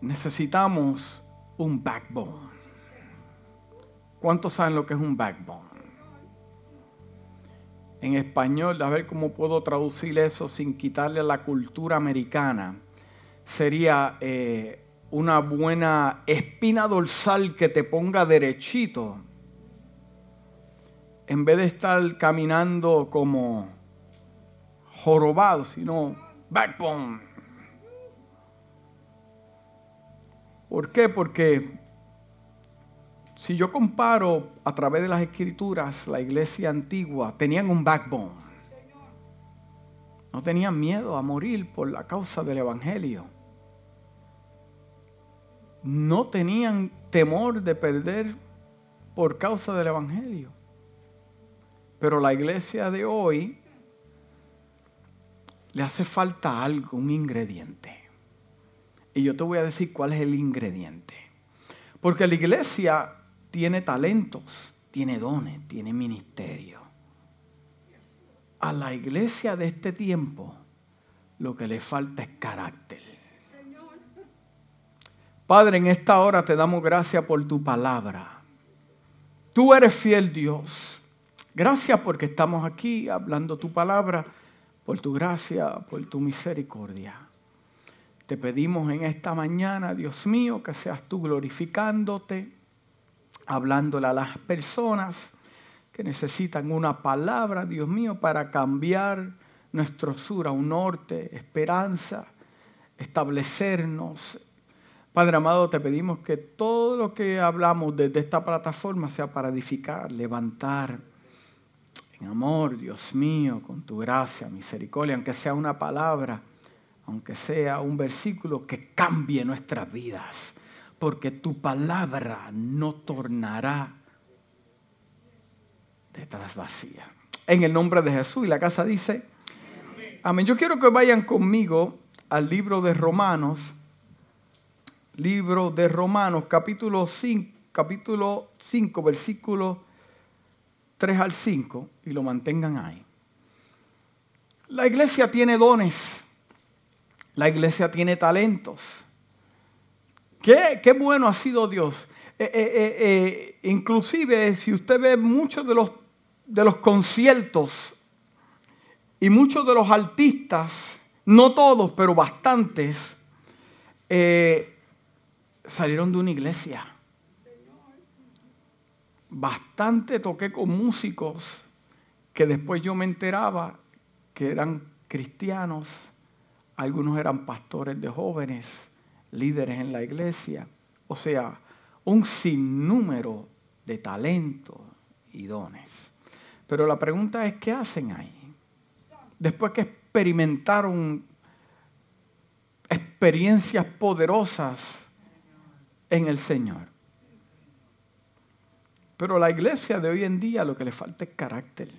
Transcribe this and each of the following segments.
necesitamos un backbone. ¿Cuántos saben lo que es un backbone? En español, a ver cómo puedo traducir eso sin quitarle a la cultura americana, sería eh, una buena espina dorsal que te ponga derechito, en vez de estar caminando como jorobado, sino backbone. ¿Por qué? Porque si yo comparo a través de las escrituras, la iglesia antigua tenían un backbone. No tenían miedo a morir por la causa del Evangelio. No tenían temor de perder por causa del Evangelio. Pero la iglesia de hoy le hace falta algo, un ingrediente. Y yo te voy a decir cuál es el ingrediente. Porque la iglesia tiene talentos, tiene dones, tiene ministerio. A la iglesia de este tiempo lo que le falta es carácter. Padre, en esta hora te damos gracias por tu palabra. Tú eres fiel Dios. Gracias porque estamos aquí hablando tu palabra, por tu gracia, por tu misericordia. Te pedimos en esta mañana, Dios mío, que seas tú glorificándote, hablándole a las personas que necesitan una palabra, Dios mío, para cambiar nuestro sur a un norte, esperanza, establecernos. Padre amado, te pedimos que todo lo que hablamos desde esta plataforma sea para edificar, levantar en amor, Dios mío, con tu gracia, misericordia, aunque sea una palabra aunque sea un versículo que cambie nuestras vidas, porque tu palabra no tornará detrás vacía. En el nombre de Jesús. Y la casa dice, amén. Yo quiero que vayan conmigo al libro de Romanos, libro de Romanos, capítulo 5, capítulo 5, versículo 3 al 5, y lo mantengan ahí. La iglesia tiene dones. La iglesia tiene talentos. Qué, bueno ha sido Dios. Eh, eh, eh, inclusive si usted ve muchos de los, de los conciertos y muchos de los artistas, no todos, pero bastantes, salieron de una iglesia. Bastante toqué con músicos que después yo me enteraba que eran cristianos algunos eran pastores de jóvenes, líderes en la iglesia, o sea, un sinnúmero de talentos y dones. Pero la pregunta es, ¿qué hacen ahí? Después que experimentaron experiencias poderosas en el Señor. Pero la iglesia de hoy en día lo que le falta es carácter.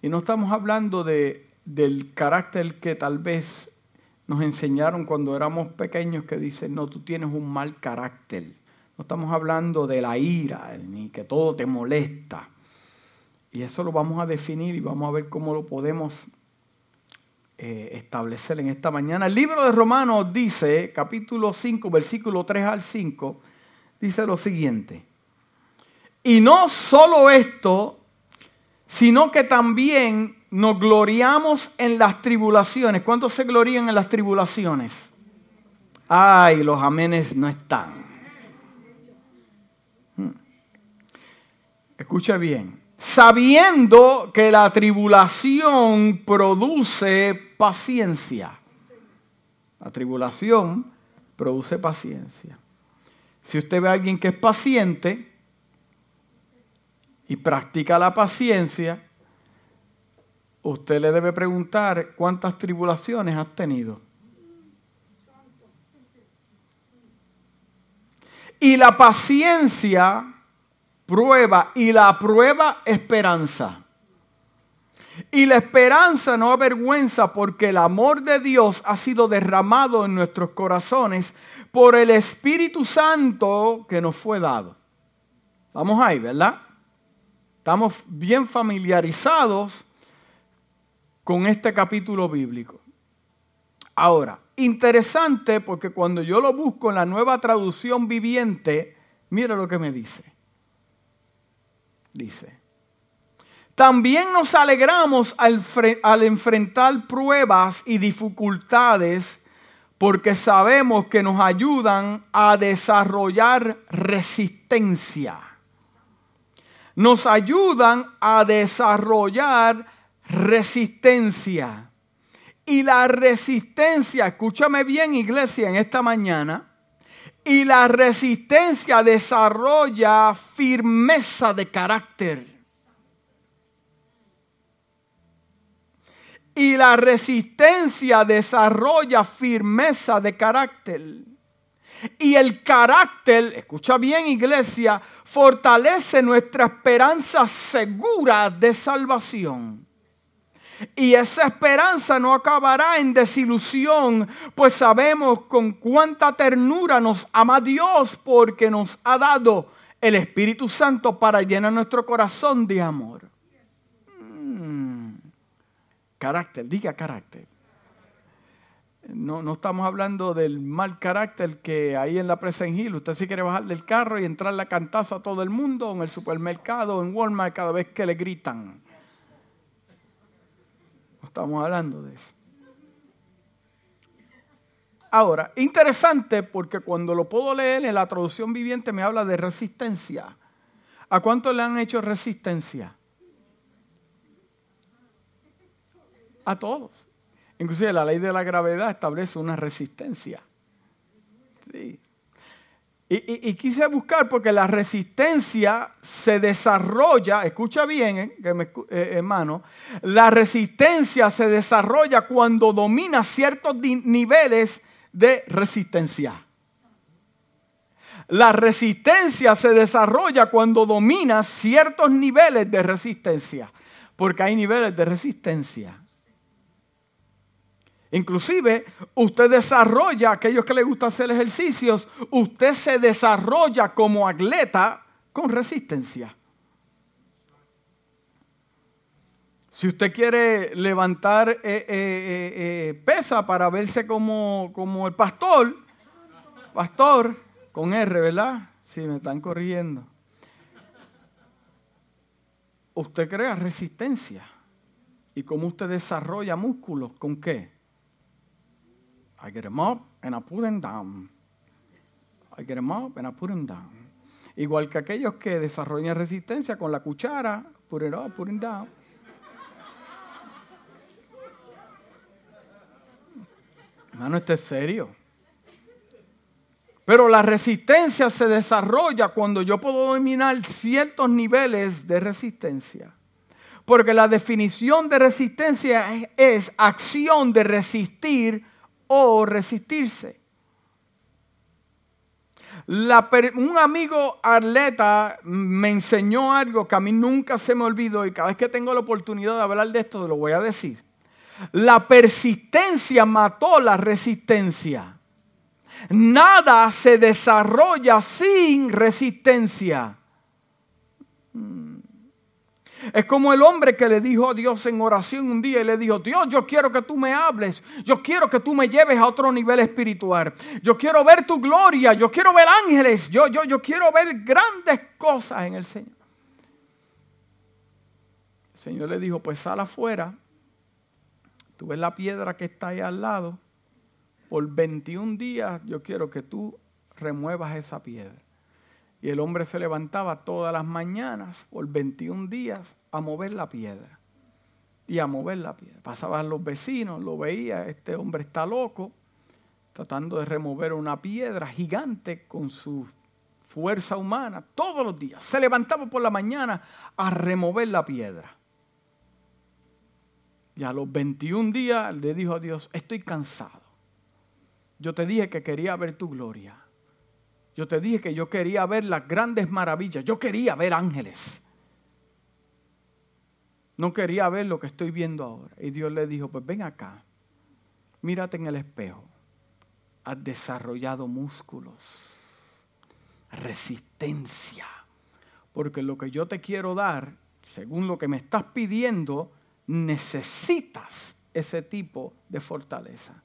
Y no estamos hablando de del carácter que tal vez nos enseñaron cuando éramos pequeños que dicen, no, tú tienes un mal carácter. No estamos hablando de la ira, ni que todo te molesta. Y eso lo vamos a definir y vamos a ver cómo lo podemos eh, establecer en esta mañana. El libro de Romanos dice, capítulo 5, versículo 3 al 5, dice lo siguiente. Y no solo esto, sino que también nos gloriamos en las tribulaciones. ¿Cuántos se glorían en las tribulaciones? Ay, los amenes no están. Hmm. Escucha bien. Sabiendo que la tribulación produce paciencia. La tribulación produce paciencia. Si usted ve a alguien que es paciente y practica la paciencia, usted le debe preguntar cuántas tribulaciones has tenido. Y la paciencia prueba y la prueba esperanza. Y la esperanza no avergüenza porque el amor de Dios ha sido derramado en nuestros corazones por el Espíritu Santo que nos fue dado. Estamos ahí, ¿verdad? Estamos bien familiarizados con este capítulo bíblico. Ahora, interesante porque cuando yo lo busco en la nueva traducción viviente, mira lo que me dice. Dice, también nos alegramos al, al enfrentar pruebas y dificultades porque sabemos que nos ayudan a desarrollar resistencia. Nos ayudan a desarrollar resistencia. Y la resistencia, escúchame bien iglesia en esta mañana, y la resistencia desarrolla firmeza de carácter. Y la resistencia desarrolla firmeza de carácter. Y el carácter, escucha bien iglesia, fortalece nuestra esperanza segura de salvación. Y esa esperanza no acabará en desilusión, pues sabemos con cuánta ternura nos ama Dios porque nos ha dado el Espíritu Santo para llenar nuestro corazón de amor. Carácter, diga carácter. No, no, estamos hablando del mal carácter que hay en la presa en Usted sí quiere bajar del carro y entrarle a cantazo a todo el mundo en el supermercado, en Walmart, cada vez que le gritan. No estamos hablando de eso. Ahora, interesante porque cuando lo puedo leer en la traducción viviente me habla de resistencia. ¿A cuánto le han hecho resistencia? a todos. Inclusive la ley de la gravedad establece una resistencia. Sí. Y, quise buscar porque la resistencia se desarrolla, escucha bien, eh, eh, hermano, la resistencia se desarrolla cuando domina ciertos niveles de resistencia. La resistencia se desarrolla cuando domina ciertos niveles de resistencia, porque hay niveles de resistencia. Inclusive, usted desarrolla, aquellos que les gusta hacer ejercicios, usted se desarrolla como atleta con resistencia. Si usted quiere levantar eh, eh, eh, pesa para verse como, como el pastor, pastor, con R, ¿verdad? Sí, me están corrigiendo. Usted crea resistencia. ¿Y cómo usted desarrolla músculos? ¿Con qué? I get them up and I put them down. I get them up and I put them down. Igual que aquellos que desarrollan resistencia con la cuchara, put it up, put it down. Hermano, es serio. Pero la resistencia se desarrolla cuando yo puedo dominar ciertos niveles de resistencia. Porque la definición de resistencia es, es acción de resistir o resistirse. un amigo atleta me enseñó algo que a mí nunca se me olvidó y cada vez que tengo la oportunidad de hablar de esto lo voy a decir. La persistencia mató la resistencia. Nada se desarrolla sin resistencia. Es como el hombre que le dijo a Dios en oración un día y le dijo, Dios, yo quiero que tú me hables, yo quiero que tú me lleves a otro nivel espiritual, yo quiero ver tu gloria, yo quiero ver ángeles, yo, yo, yo quiero ver grandes cosas en el Señor. El Señor le dijo, pues sal afuera, tú ves la piedra que está ahí al lado, por 21 días yo quiero que tú remuevas esa piedra. Y el hombre se levantaba todas las mañanas por 21 días a mover la piedra. Y a mover la piedra. Pasaban los vecinos, lo veía, este hombre está loco, tratando de remover una piedra gigante con su fuerza humana todos los días. Se levantaba por la mañana a remover la piedra. Y a los 21 días le dijo a Dios, estoy cansado. Yo te dije que quería ver tu gloria. Yo te dije que yo quería ver las grandes maravillas. Yo quería ver ángeles. No quería ver lo que estoy viendo ahora. Y Dios le dijo, pues ven acá. Mírate en el espejo. Has desarrollado músculos. Resistencia. Porque lo que yo te quiero dar, según lo que me estás pidiendo, necesitas ese tipo de fortaleza.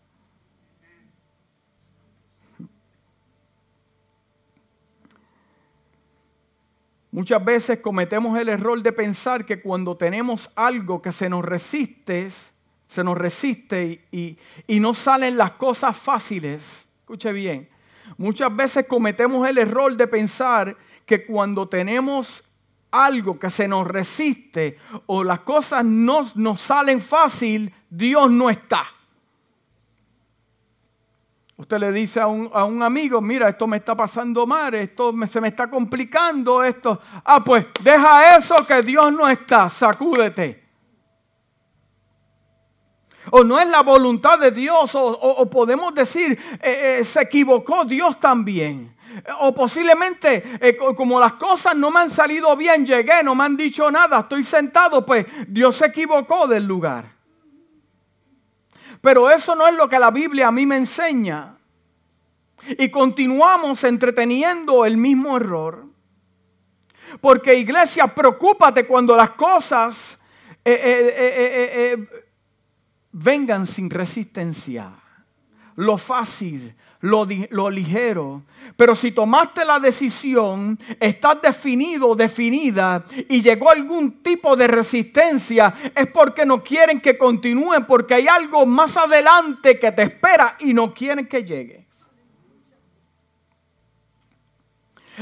Muchas veces cometemos el error de pensar que cuando tenemos algo que se nos resiste, se nos resiste y, y, no salen las cosas fáciles. Escuche bien. Muchas veces cometemos el error de pensar que cuando tenemos algo que se nos resiste o las cosas no nos salen fácil, Dios no está. Usted le dice a un, a un, amigo, mira, esto me está pasando mal, esto se me está complicando, esto. Ah, pues deja eso que Dios no está, sacúdete. O no es la voluntad de Dios, o, podemos decir, eh, eh, se equivocó Dios también. O posiblemente, eh, como las cosas no me han salido bien, llegué, no me han dicho nada, estoy sentado, pues Dios se equivocó del lugar. Pero eso no es lo que la Biblia a mí me enseña. Y continuamos entreteniendo el mismo error. Porque iglesia, preocúpate cuando las cosas eh, eh, eh, vengan sin resistencia. Lo fácil, lo, lo, ligero. Pero si tomaste la decisión, estás definido, definida, y llegó algún tipo de resistencia, es porque no quieren que continúen, porque hay algo más adelante que te espera y no quieren que llegue.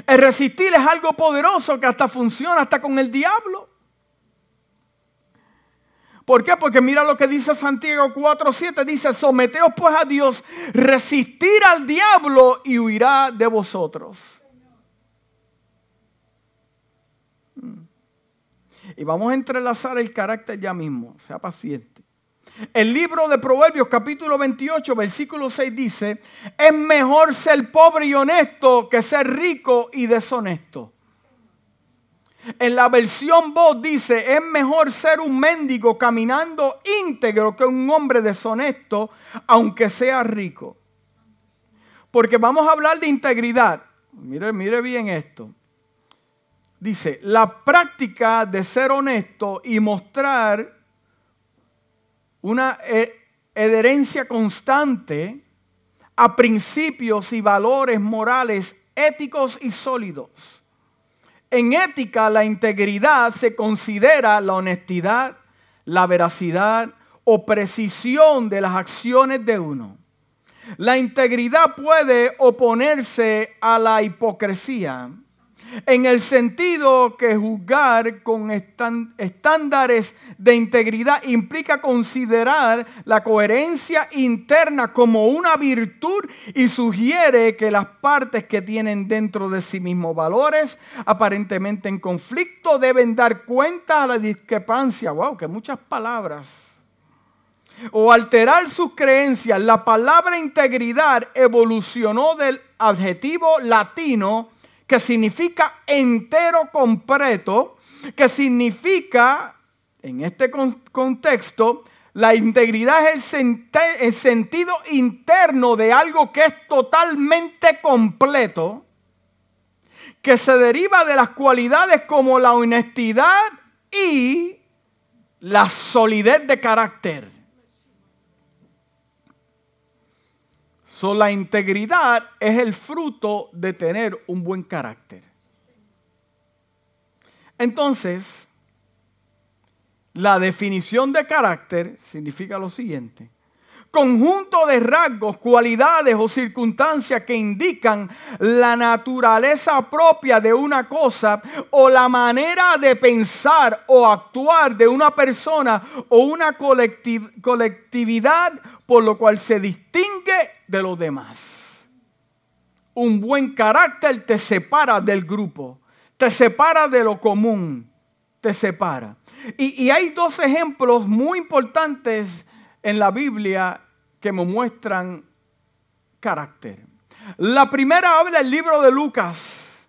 El resistir es algo poderoso que hasta funciona hasta con el diablo. ¿Por qué? Porque mira lo que dice Santiago 4:7. Dice, someteos pues a Dios, resistir al diablo y huirá de vosotros. Mm. Y vamos a entrelazar el carácter ya mismo. Sea paciente. El libro de Proverbios capítulo 28 versículo 6 dice, es mejor ser pobre y honesto que ser rico y deshonesto. En la versión voz dice, es mejor ser un mendigo caminando íntegro que un hombre deshonesto, aunque sea rico. Porque vamos a hablar de integridad. Mire, mire bien esto. Dice, la práctica de ser honesto y mostrar una adherencia constante a principios y valores morales éticos y sólidos en ética, la integridad se considera la honestidad, la veracidad o precisión de las acciones de uno. La integridad puede oponerse a la hipocresía en el sentido que juzgar con estándares de integridad implica considerar la coherencia interna como una virtud y sugiere que las partes que tienen dentro de sí mismos valores aparentemente en conflicto deben dar cuenta a la discrepancia. Wow, que muchas palabras o alterar sus creencias. La palabra integridad evolucionó del adjetivo latino que significa entero completo, que significa, en este contexto, la integridad es el, sentido interno de algo que es totalmente completo, que se deriva de las cualidades como la honestidad y la solidez de carácter. La integridad es el fruto de tener un buen carácter. Entonces, la definición de carácter significa lo siguiente. Conjunto de rasgos, cualidades o circunstancias que indican la naturaleza propia de una cosa o la manera de pensar o actuar de una persona o una colectividad por lo cual se distingue de los demás. Un buen carácter te separa del grupo, te separa de lo común, te separa. Y, hay dos ejemplos muy importantes en la Biblia que me muestran carácter. La primera habla el libro de Lucas,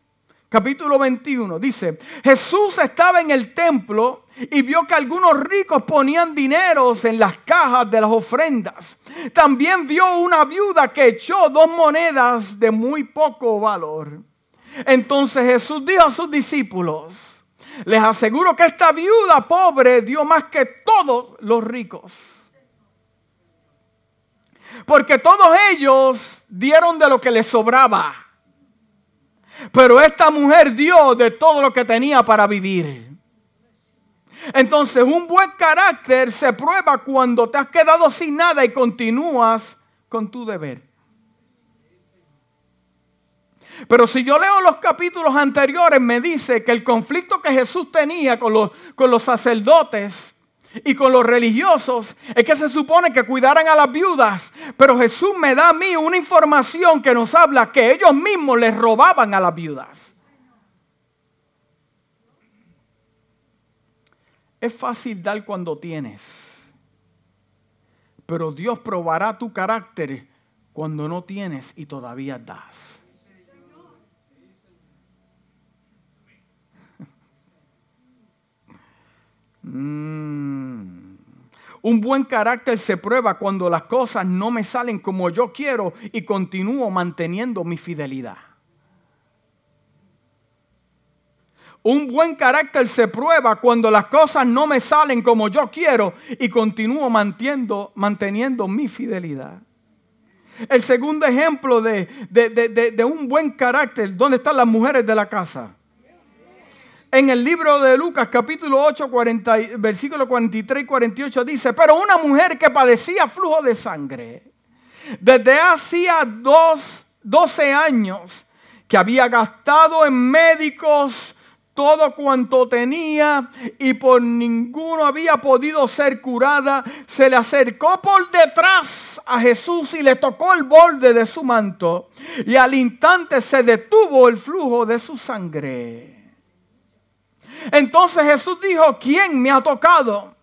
capítulo 21. Dice, Jesús estaba en el templo y vio que algunos ricos ponían dineros en las cajas de las ofrendas. También vio una viuda que echó dos monedas de muy poco valor. Entonces Jesús dijo a sus discípulos, les aseguro que esta viuda pobre dio más que todos los ricos. Porque todos ellos dieron de lo que les sobraba. Pero esta mujer dio de todo lo que tenía para vivir. Entonces un buen carácter se prueba cuando te has quedado sin nada y continúas con tu deber. Pero si yo leo los capítulos anteriores, me dice que el conflicto que Jesús tenía con los, con los sacerdotes y con los religiosos es que se supone que cuidaran a las viudas. Pero Jesús me da a mí una información que nos habla que ellos mismos les robaban a las viudas. Es fácil dar cuando tienes, pero Dios probará tu carácter cuando no tienes y todavía das. Mm. Un buen carácter se prueba cuando las cosas no me salen como yo quiero y continúo manteniendo mi fidelidad. Un buen carácter se prueba cuando las cosas no me salen como yo quiero y continúo manteniendo, manteniendo mi fidelidad. El segundo ejemplo de, de un buen carácter, ¿dónde están las mujeres de la casa? en el libro de Lucas capítulo 8, versículo 43 y 48 dice, pero una mujer que padecía flujo de sangre, desde hacía dos, 12 años, que había gastado en médicos todo cuanto tenía y por ninguno había podido ser curada, se le acercó por detrás a Jesús y le tocó el borde de su manto y al instante se detuvo el flujo de su sangre. Entonces Jesús dijo, ¿quién me ha tocado?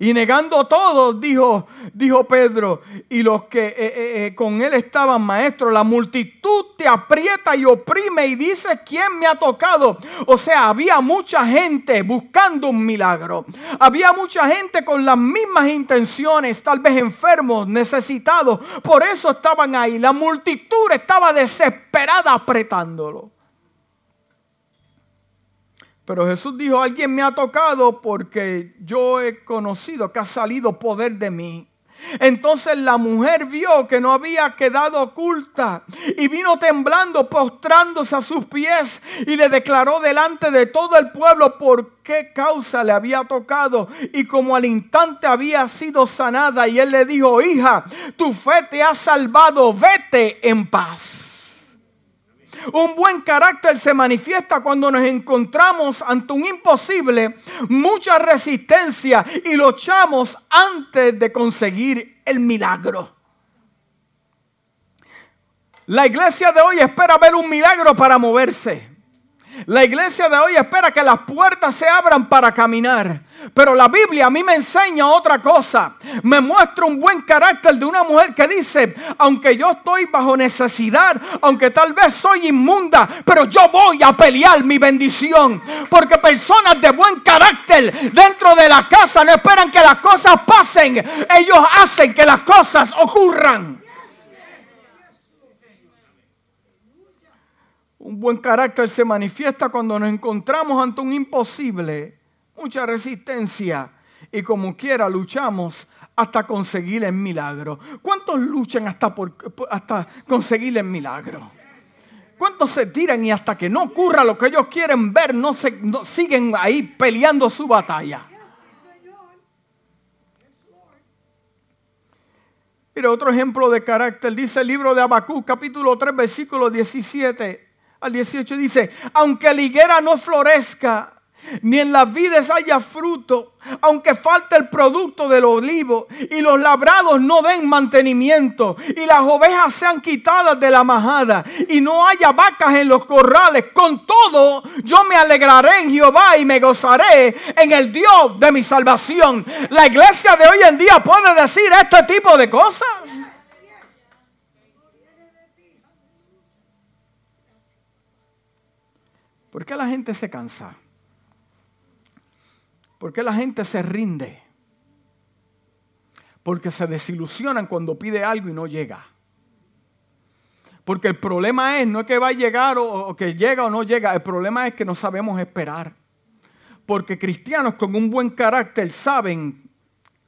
Y negando todo, dijo, dijo Pedro, y los que eh, eh, eh, con él estaban, maestros, la multitud te aprieta y oprime y dice, ¿quién me ha tocado? O sea, había mucha gente buscando un milagro. Había mucha gente con las mismas intenciones, tal vez enfermos, necesitados. Por eso estaban ahí. La multitud estaba desesperada apretándolo. Pero Jesús dijo, alguien me ha tocado porque yo he conocido que ha salido poder de mí. Entonces la mujer vio que no había quedado oculta y vino temblando, postrándose a sus pies y le declaró delante de todo el pueblo por qué causa le había tocado y como al instante había sido sanada y él le dijo, hija, tu fe te ha salvado, vete en paz. Un buen carácter se manifiesta cuando nos encontramos ante un imposible, mucha resistencia y luchamos antes de conseguir el milagro. La iglesia de hoy espera ver un milagro para moverse. La iglesia de hoy espera que las puertas se abran para caminar. Pero la Biblia a mí me enseña otra cosa. Me muestra un buen carácter de una mujer que dice, aunque yo estoy bajo necesidad, aunque tal vez soy inmunda, pero yo voy a pelear mi bendición. Porque personas de buen carácter dentro de la casa no esperan que las cosas pasen. Ellos hacen que las cosas ocurran. Un buen carácter se manifiesta cuando nos encontramos ante un imposible, mucha resistencia y como quiera luchamos hasta conseguir el milagro. ¿Cuántos luchan hasta, hasta conseguir el milagro? ¿Cuántos se tiran y hasta que no ocurra lo que ellos quieren ver, no, siguen ahí peleando su batalla? Mira, otro ejemplo de carácter, dice el libro de Habacuc, capítulo 3, versículo 17 al 18 dice, aunque la higuera no florezca, ni en las vides haya fruto, aunque falte el producto del olivo y los labrados no den mantenimiento y las ovejas sean quitadas de la majada y no haya vacas en los corrales, con todo yo me alegraré en Jehová y me gozaré en el Dios de mi salvación. La iglesia de hoy en día puede decir este tipo de cosas. ¿Por qué la gente se cansa? ¿Por qué la gente se rinde? Porque se desilusionan cuando pide algo y no llega. Porque el problema es, no es que va a llegar o, que llega o no llega, el problema es que no sabemos esperar. Porque cristianos con un buen carácter saben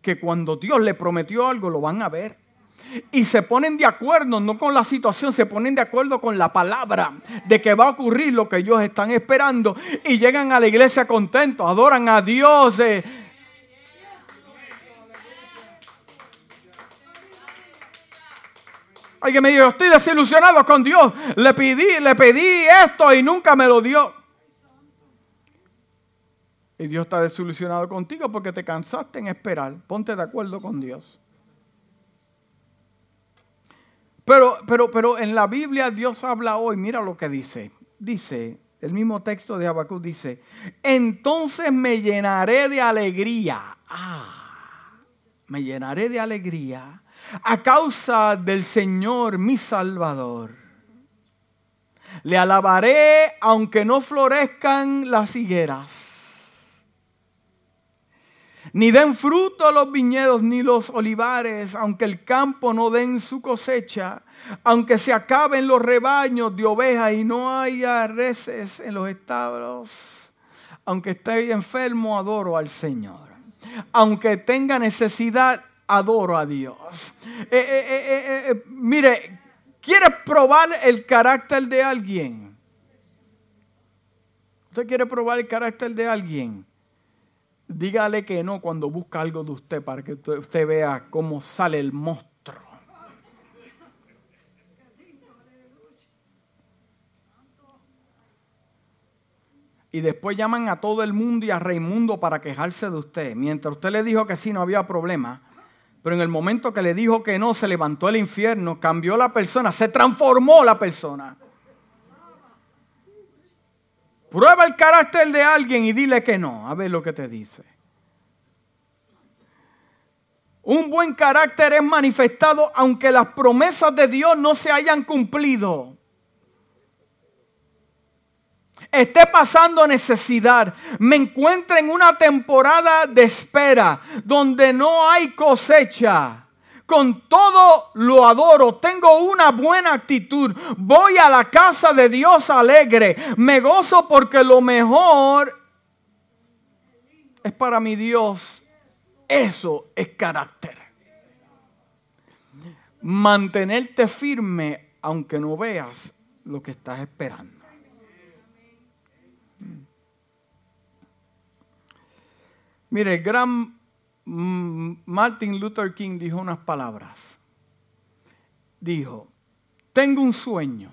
que cuando Dios le prometió algo lo van a ver. Y se ponen de acuerdo, no con la situación, se ponen de acuerdo con la palabra de que va a ocurrir lo que ellos están esperando y llegan a la iglesia contentos, adoran a Dios. Eh. Alguien me dijo, estoy desilusionado con Dios. Le pedí, le pedí esto y nunca me lo dio. Y Dios está desilusionado contigo porque te cansaste en esperar. Ponte de acuerdo con Dios. Pero, pero, pero en la Biblia Dios habla hoy, mira lo que dice. Dice, el mismo texto de Habacuc dice, entonces me llenaré de alegría. Ah, me llenaré de alegría a causa del Señor mi Salvador. Le alabaré aunque no florezcan las higueras ni den fruto los viñedos ni los olivares, aunque el campo no den su cosecha, aunque se acaben los rebaños de ovejas y no haya reses en los establos, aunque esté enfermo, adoro al Señor. Aunque tenga necesidad, adoro a Dios. Eh, eh, eh, mire, ¿quiere probar el carácter de alguien? ¿Usted quiere probar el carácter de alguien? Dígale que no cuando busca algo de usted para que usted vea cómo sale el monstruo. Y después llaman a todo el mundo y a Raimundo para quejarse de usted. Mientras usted le dijo que sí, no había problema. Pero en el momento que le dijo que no, se levantó el infierno, cambió la persona, se transformó la persona. Prueba el carácter de alguien y dile que no. A ver lo que te dice. Un buen carácter es manifestado aunque las promesas de Dios no se hayan cumplido. Esté pasando necesidad, me encuentre en una temporada de espera donde no hay cosecha con todo lo adoro, tengo una buena actitud, voy a la casa de Dios alegre, me gozo porque lo mejor es para mi Dios. Eso es carácter. Mantenerte firme aunque no veas lo que estás esperando. Mire, el gran Martin Luther King dijo unas palabras. Dijo, tengo un sueño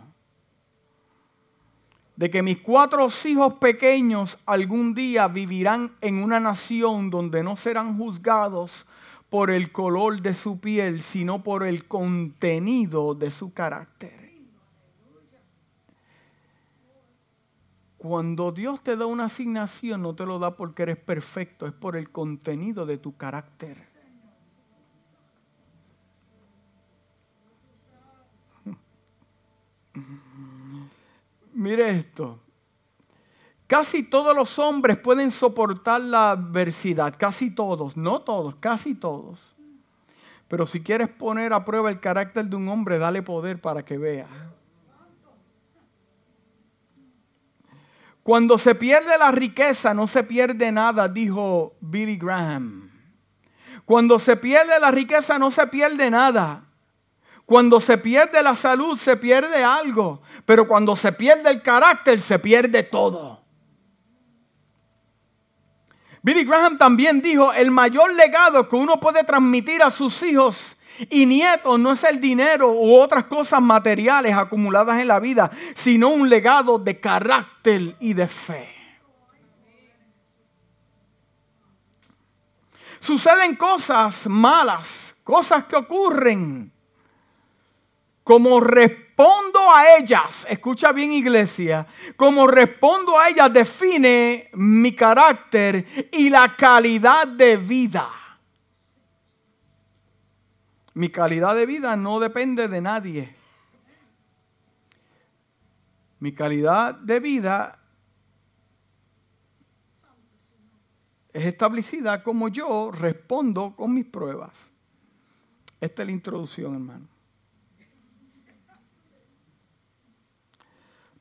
de que mis cuatro hijos pequeños algún día vivirán en una nación donde no serán juzgados por el color de su piel, sino por el contenido de su carácter. Cuando Dios te da una asignación, no te lo da porque eres perfecto, es por el contenido de tu carácter. Mire esto. Casi todos los hombres pueden soportar la adversidad, casi todos, no todos, casi todos. Pero si quieres poner a prueba el carácter de un hombre, dale poder para que vea. Cuando se pierde la riqueza no se pierde nada, dijo Billy Graham. Cuando se pierde la riqueza no se pierde nada. Cuando se pierde la salud se pierde algo. Pero cuando se pierde el carácter se pierde todo. Billy Graham también dijo, el mayor legado que uno puede transmitir a sus hijos y nietos no es el dinero u otras cosas materiales acumuladas en la vida, sino un legado de carácter y de fe. Suceden cosas malas, cosas que ocurren. Como respondo a ellas, escucha bien iglesia, como respondo a ellas define mi carácter y la calidad de vida. Mi calidad de vida no depende de nadie. Mi calidad de vida es establecida como yo respondo con mis pruebas. Esta es la introducción, hermano.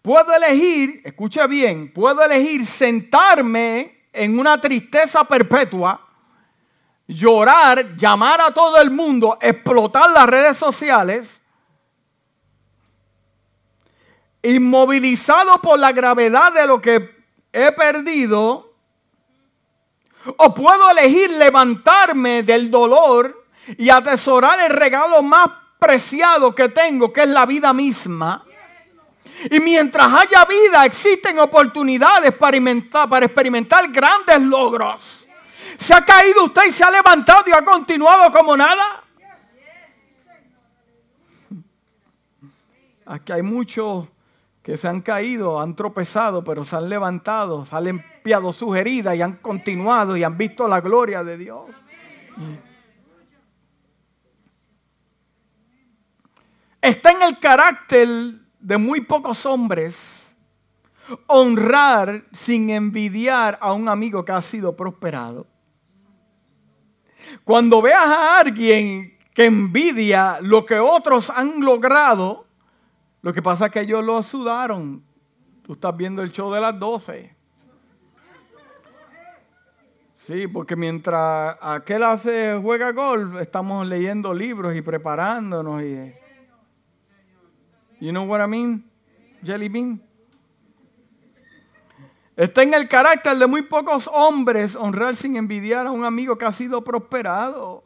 Puedo elegir, escucha bien, puedo elegir sentarme en una tristeza perpetua llorar, llamar a todo el mundo, explotar las redes sociales, inmovilizado por la gravedad de lo que he perdido, o puedo elegir levantarme del dolor y atesorar el regalo más preciado que tengo, que es la vida misma. Y mientras haya vida, existen oportunidades para experimentar, para experimentar grandes logros. ¿Se ha caído usted y se ha levantado y ha continuado como nada? Aquí hay muchos que se han caído, han tropezado, pero se han levantado, se han limpiado sus heridas y han continuado y han visto la gloria de Dios. Está en el carácter de muy pocos hombres honrar sin envidiar a un amigo que ha sido prosperado. Cuando veas a alguien que envidia lo que otros han logrado, lo que pasa es que ellos lo sudaron. Tú estás viendo el show de las 12. Sí, porque mientras aquel hace juega golf, estamos leyendo libros y preparándonos. Y, you know what I mean? Jelly bean. Está en el carácter de muy pocos hombres honrar sin envidiar a un amigo que ha sido prosperado.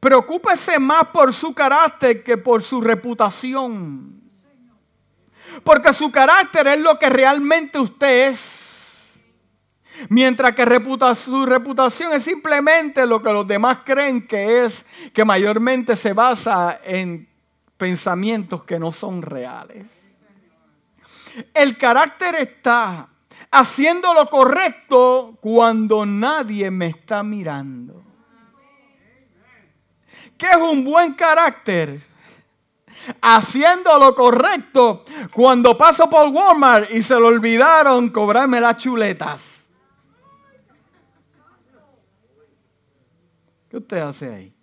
Preocúpese más por su carácter que por su reputación. Porque su carácter es lo que realmente usted es. Mientras que su reputación es simplemente lo que los demás creen que es, que mayormente se basa en pensamientos que no son reales. El carácter está haciendo lo correcto cuando nadie me está mirando. ¿Qué es un buen carácter? Haciendo lo correcto cuando paso por Walmart y se le olvidaron cobrarme las chuletas. ¿Qué usted hace ahí?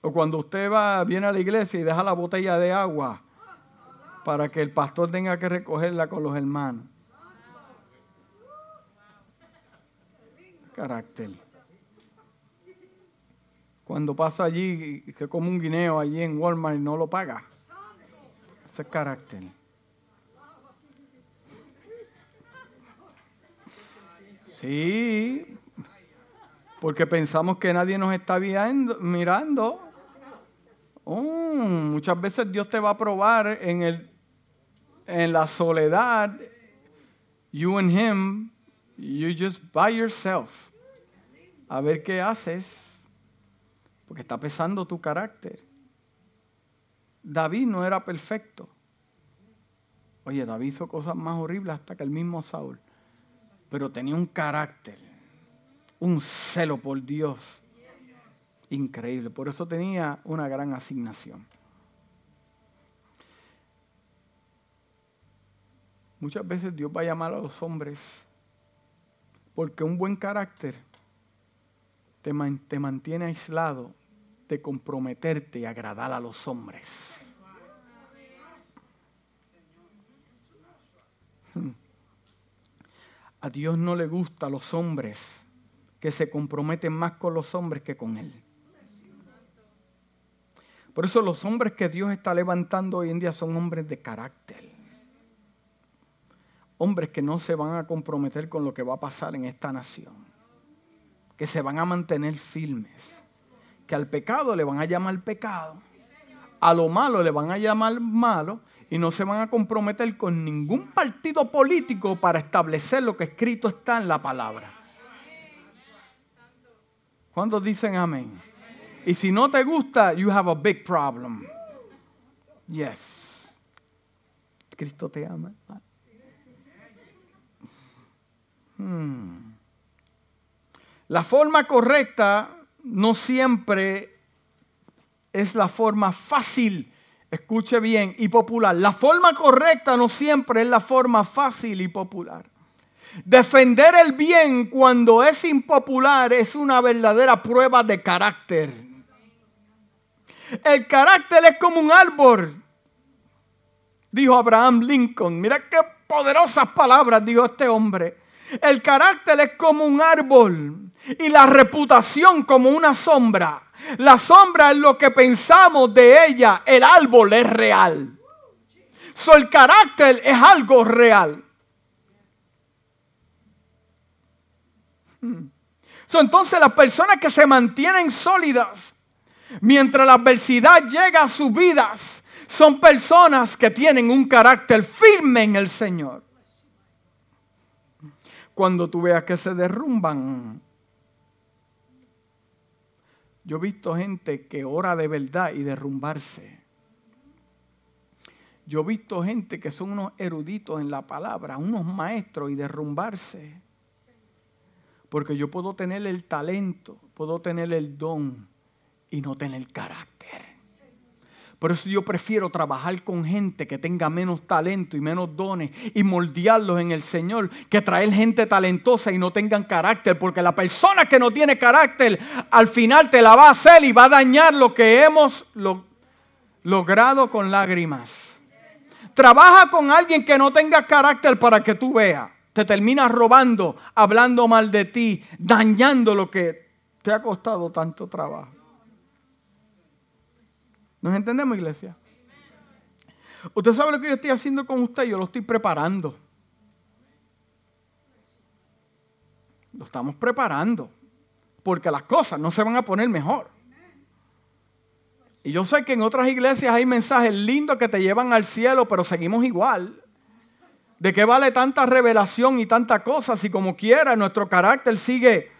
O cuando usted va, viene a la iglesia y deja la botella de agua para que el pastor tenga que recogerla con los hermanos. Carácter. Cuando pasa allí, que come un guineo allí en Walmart y no lo paga. Ese es carácter. Sí, porque pensamos que nadie nos está mirando. Oh, muchas veces Dios te va a probar en, el, en la soledad. You and Him, you just by yourself. A ver qué haces. Porque está pesando tu carácter. David no era perfecto. Oye, David hizo cosas más horribles hasta que el mismo Saúl. Pero tenía un carácter, un celo por Dios increíble. Por eso tenía una gran asignación. Muchas veces Dios va a llamar a los hombres porque un buen carácter te, mantiene aislado de comprometerte y agradar a los hombres. Hmm. A Dios no le gusta a los hombres que se comprometen más con los hombres que con Él. Por eso los hombres que Dios está levantando hoy en día son hombres de carácter. Hombres que no se van a comprometer con lo que va a pasar en esta nación que se van a mantener firmes, que al pecado le van a llamar pecado, a lo malo le van a llamar malo y no se van a comprometer con ningún partido político para establecer lo que escrito está en la palabra. ¿Cuántos dicen amén? Y si no te gusta, you have a big problem. Yes. Cristo te ama. La forma correcta no siempre es la forma fácil, escuche bien, y popular. La forma correcta no siempre es la forma fácil y popular. Defender el bien cuando es impopular es una verdadera prueba de carácter. El carácter es como un árbol, dijo Abraham Lincoln. Mira qué poderosas palabras dijo este hombre El carácter es como un árbol y la reputación como una sombra. La sombra es lo que pensamos de ella, el árbol es real. So, el carácter es algo real. Hmm. Entonces las personas que se mantienen sólidas mientras la adversidad llega a sus vidas son personas que tienen un carácter firme en el Señor. Cuando tú veas que se derrumban, yo he visto gente que ora de verdad y derrumbarse. Yo he visto gente que son unos eruditos en la palabra, unos maestros y derrumbarse. Porque yo puedo tener el talento, puedo tener el don y no tener carácter. Por eso yo prefiero trabajar con gente que tenga menos talento y menos dones y moldearlos en el Señor que traer gente talentosa y no tengan carácter. Porque la persona que no tiene carácter al final te la va a hacer y va a dañar lo que hemos logrado con lágrimas. Trabaja con alguien que no tenga carácter para que tú veas. Te terminas robando, hablando mal de ti, dañando lo que te ha costado tanto trabajo. ¿Nos entendemos, iglesia? Usted sabe lo que yo estoy haciendo con usted, yo lo estoy preparando. Lo estamos preparando. Porque las cosas no se van a poner mejor. Y yo sé que en otras iglesias hay mensajes lindos que te llevan al cielo, pero seguimos igual. ¿De qué vale tanta revelación y tanta cosa si como quiera nuestro carácter sigue?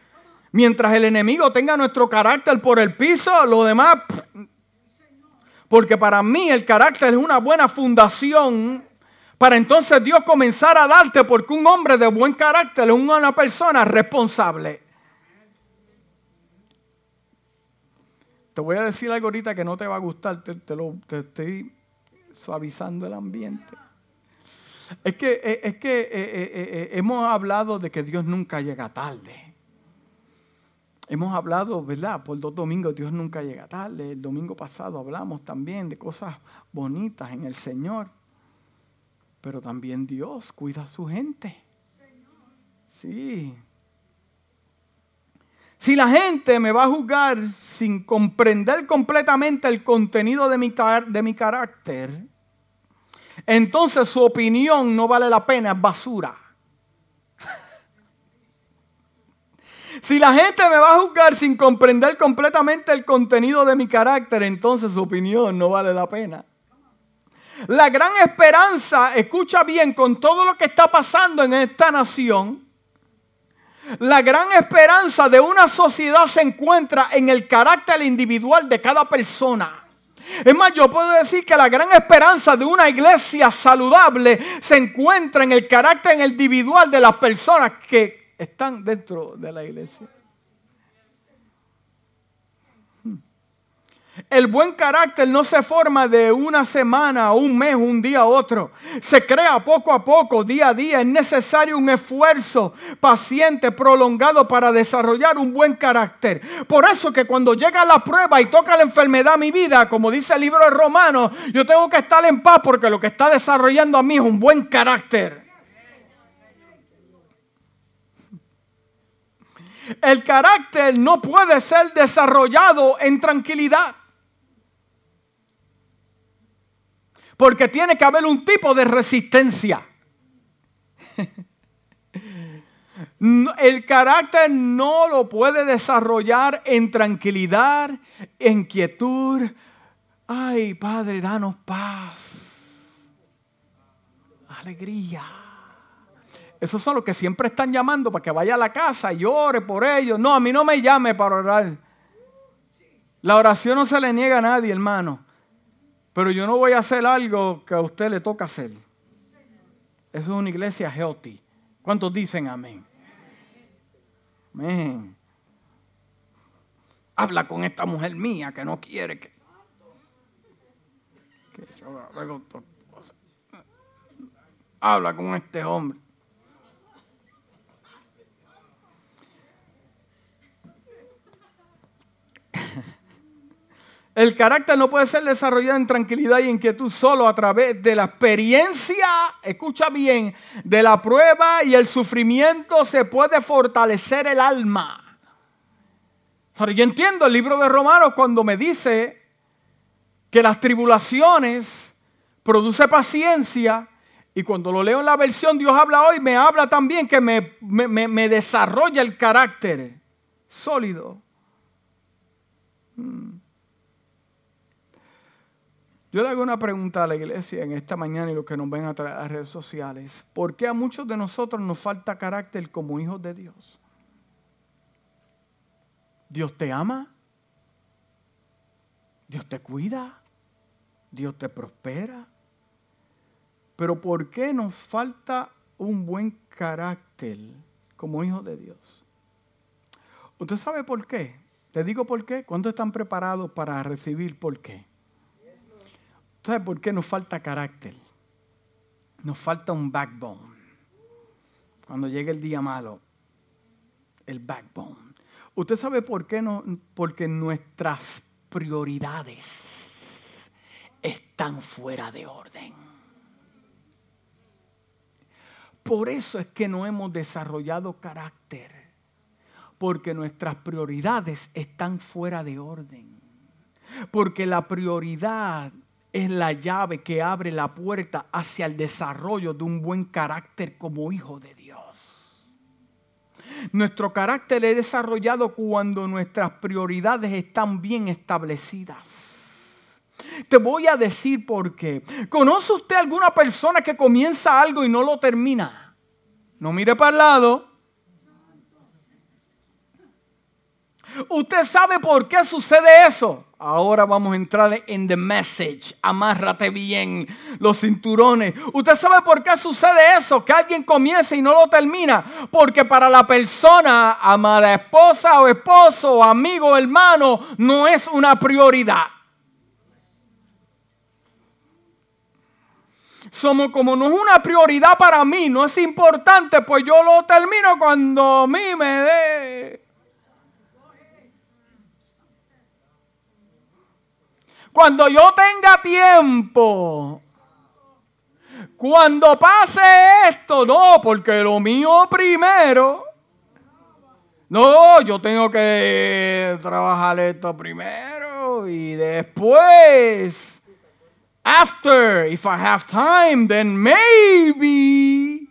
Mientras el enemigo tenga nuestro carácter por el piso, lo demás porque para mí el carácter es una buena fundación para entonces Dios comenzar a darte, porque un hombre de buen carácter es una persona responsable. Te voy a decir algo ahorita que no te va a gustar, te, lo, estoy suavizando el ambiente. Es que, es que eh, eh, eh, hemos hablado de que Dios nunca llega tarde. Hemos hablado, ¿verdad? Por dos domingos Dios nunca llega tarde. El domingo pasado hablamos también de cosas bonitas en el Señor. Pero también Dios cuida a su gente. Sí. Si la gente me va a juzgar sin comprender completamente el contenido de mi, de mi carácter, entonces su opinión no vale la pena, es basura. Si la gente me va a juzgar sin comprender completamente el contenido de mi carácter, entonces su opinión no vale la pena. La gran esperanza, escucha bien, con todo lo que está pasando en esta nación, la gran esperanza de una sociedad se encuentra en el carácter individual de cada persona. Es más, yo puedo decir que la gran esperanza de una iglesia saludable se encuentra en el carácter individual de las personas que están dentro de la iglesia. El buen carácter no se forma de una semana, un mes, un día a otro. Se crea poco a poco, día a día. Es necesario un esfuerzo paciente, prolongado para desarrollar un buen carácter. Por eso que cuando llega la prueba y toca la enfermedad a mi vida, como dice el libro de Romanos, yo tengo que estar en paz porque lo que está desarrollando a mí es un buen carácter. El carácter no puede ser desarrollado en tranquilidad. Porque tiene que haber un tipo de resistencia. El carácter no lo puede desarrollar en tranquilidad, en quietud. Ay, Padre, danos paz, alegría. Esos son los que siempre están llamando para que vaya a la casa y ore por ellos. No, a mí no me llame para orar. La oración no se le niega a nadie, hermano. Pero yo no voy a hacer algo que a usted le toca hacer. Eso es una iglesia healthy. ¿Cuántos dicen amén? Amén. Habla con esta mujer mía que no quiere que... Habla con este hombre. El carácter no puede ser desarrollado en tranquilidad y inquietud solo a través de la experiencia, escucha bien, de la prueba y el sufrimiento se puede fortalecer el alma. Pero yo entiendo el libro de Romanos cuando me dice que las tribulaciones produce paciencia y cuando lo leo en la versión Dios habla hoy, me habla también que me, me desarrolla el carácter sólido. Hmm. Yo le hago una pregunta a la iglesia en esta mañana y los que nos ven a través de las redes sociales. ¿Por qué a muchos de nosotros nos falta carácter como hijos de Dios? Dios te ama. Dios te cuida. Dios te prospera. Pero ¿por qué nos falta un buen carácter como hijos de Dios? ¿Usted sabe por qué? Le digo por qué. ¿Cuándo están preparados para recibir por qué? ¿Sabe por qué nos falta carácter? Nos falta un backbone. Cuando llegue el día malo, el backbone. ¿Usted sabe por qué no? Porque nuestras prioridades están fuera de orden. Por eso es que no hemos desarrollado carácter. Porque nuestras prioridades están fuera de orden. Porque la prioridad es la llave que abre la puerta hacia el desarrollo de un buen carácter como hijo de Dios. Nuestro carácter es desarrollado cuando nuestras prioridades están bien establecidas. Te voy a decir por qué. ¿Conoce usted alguna persona que comienza algo y no lo termina? No mire para el lado. ¿Usted sabe por qué sucede eso? Ahora vamos a entrar en the message. Amárrate bien los cinturones. ¿Usted sabe por qué sucede eso? Que alguien comienza y no lo termina. Porque para la persona, amada esposa o esposo, amigo o hermano, no es una prioridad. Somos como no es una prioridad para mí, no es importante, pues yo lo termino cuando a mí me dé Cuando yo tenga tiempo. Cuando pase esto, no, porque lo mío primero. No, yo tengo que trabajar esto primero y después. After, if I have time, then maybe.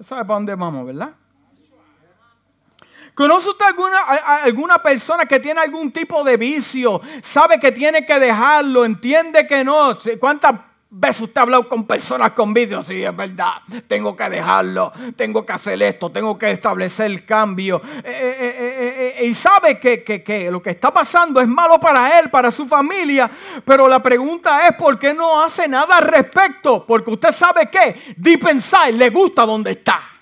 ¿Sabe para dónde vamos, verdad? ¿Conoce usted alguna, alguna persona que tiene algún tipo de vicio? Sabe que tiene que dejarlo, entiende que no. ¿Cuántas veces usted ha hablado con personas con vicios? Sí, es verdad, tengo que dejarlo, tengo que hacer esto, tengo que establecer el cambio. Eh, eh, eh, y sabe que, que, lo que está pasando es malo para él, para su familia. Pero la pregunta es, ¿por qué no hace nada al respecto? Porque usted sabe que deep inside le gusta donde está.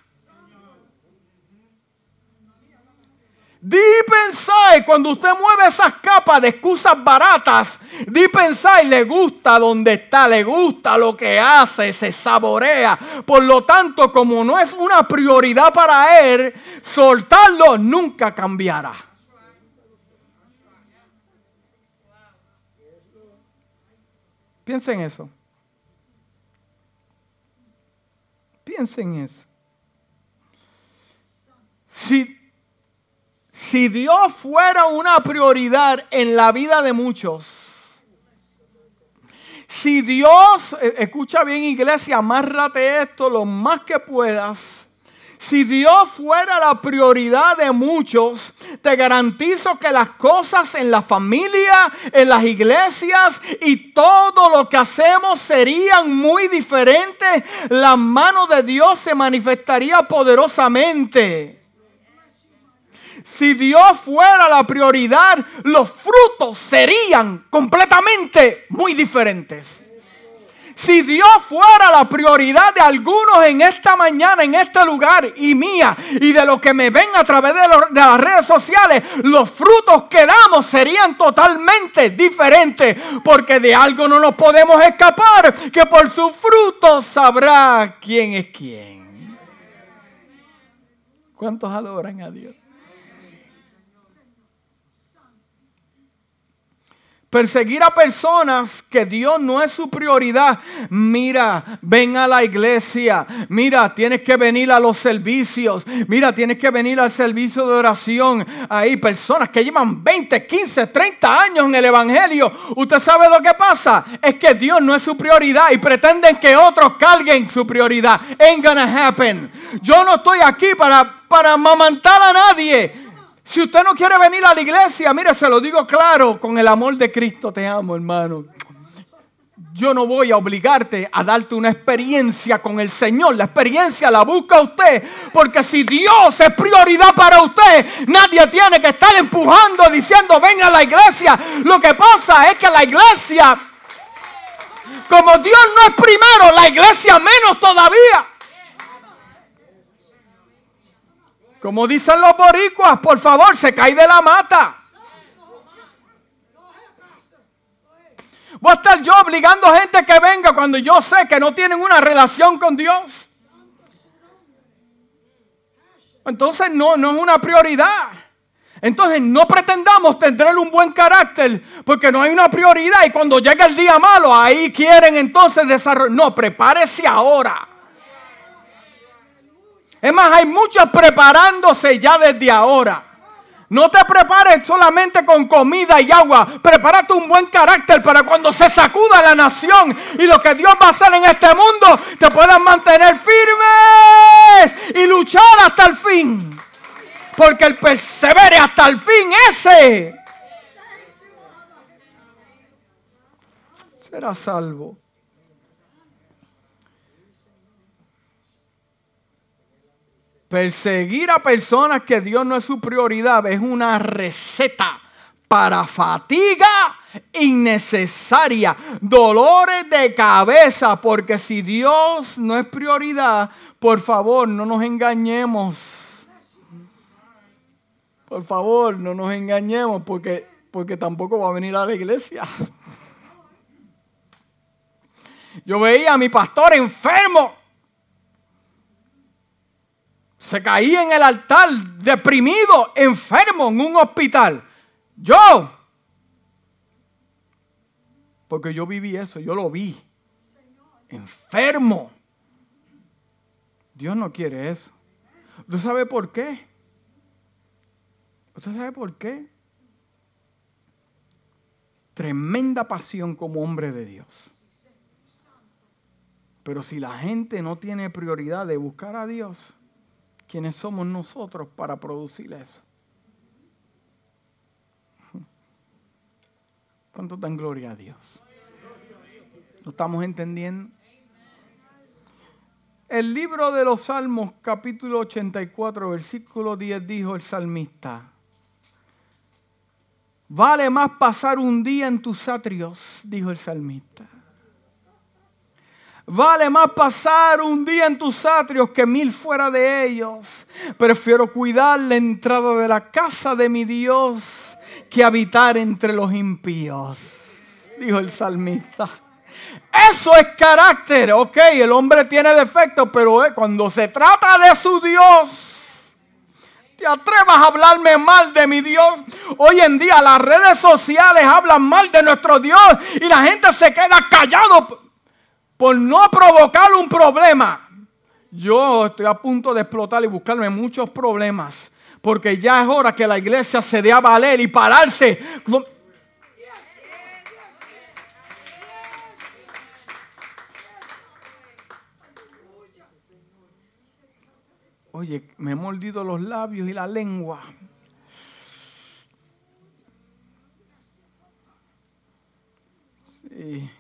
Deep inside, cuando usted mueve esas capas de excusas baratas, deep inside le gusta donde está, le gusta lo que hace, se saborea. Por lo tanto, como no es una prioridad para él, soltarlo nunca cambiará. Piensen en eso. Piensen en eso. Si si Dios fuera una prioridad en la vida de muchos, si Dios, eh, escucha bien iglesia, amárrate esto lo más que puedas. Si Dios fuera la prioridad de muchos, te garantizo que las cosas en la familia, en las iglesias y todo lo que hacemos serían muy diferentes. La mano de Dios se manifestaría poderosamente. Si Dios fuera la prioridad, los frutos serían completamente muy diferentes. Si Dios fuera la prioridad de algunos en esta mañana, en este lugar y mía, y de los que me ven a través de, las redes sociales, los frutos que damos serían totalmente diferentes, porque de algo no nos podemos escapar, que por sus frutos sabrá quién es quién. ¿Cuántos adoran a Dios? Perseguir a personas que Dios no es su prioridad. Mira, ven a la iglesia. Mira, tienes que venir a los servicios. Mira, tienes que venir al servicio de oración. Hay personas que llevan 20, 15, 30 años en el Evangelio. Usted sabe lo que pasa. Es que Dios no es su prioridad y pretenden que otros carguen su prioridad. Ain't gonna happen. Yo no estoy aquí para, para amamantar a nadie. Si usted no quiere venir a la iglesia, mire, se lo digo claro, con el amor de Cristo te amo, hermano. Yo no voy a obligarte a darte una experiencia con el Señor. La experiencia la busca usted. Porque si Dios es prioridad para usted, nadie tiene que estar empujando diciendo venga a la iglesia. Lo que pasa es que la iglesia, como Dios no es primero, la iglesia menos todavía. Como dicen los boricuas, por favor, se cae de la mata. Voy a estar yo obligando a gente que venga cuando yo sé que no tienen una relación con Dios. Entonces no, no es una prioridad. Entonces no pretendamos tener un buen carácter porque no hay una prioridad y cuando llega el día malo ahí quieren entonces desarrollar. No, prepárese ahora. Es más, hay muchos preparándose ya desde ahora. No te prepares solamente con comida y agua. Prepárate un buen carácter para cuando se sacuda la nación y lo que Dios va a hacer en este mundo, te puedan mantener firmes y luchar hasta el fin. Porque el persevere hasta el fin ese será salvo. Perseguir a personas que Dios no es su prioridad es una receta para fatiga innecesaria, dolores de cabeza, porque si Dios no es prioridad, por favor, no nos engañemos. Por favor, no nos engañemos, porque, porque tampoco va a venir a la iglesia. Yo veía a mi pastor enfermo se caía en el altar, deprimido, enfermo, en un hospital. Yo, porque yo viví eso, yo lo vi, enfermo. Dios no quiere eso. ¿Usted sabe por qué? ¿Usted sabe por qué? Tremenda pasión como hombre de Dios. Pero si la gente no tiene prioridad de buscar a Dios, ¿Quiénes somos nosotros para producir eso? ¿Cuánto dan gloria a Dios? ¿Lo estamos entendiendo? El libro de los Salmos, capítulo 84, versículo 10, dijo el salmista, vale más pasar un día en tus atrios, dijo el salmista, Vale más pasar un día en tus atrios que mil fuera de ellos. Prefiero cuidar la entrada de la casa de mi Dios que habitar entre los impíos, dijo el salmista. Eso es carácter, ok, el hombre tiene defectos, pero eh, cuando se trata de su Dios, te atrevas a hablarme mal de mi Dios. Hoy en día las redes sociales hablan mal de nuestro Dios y la gente se queda callado por no provocar un problema. Yo estoy a punto de explotar y buscarme muchos problemas. Porque ya es hora que la iglesia se dé a valer y pararse. Oye, me he mordido los labios y la lengua. Sí.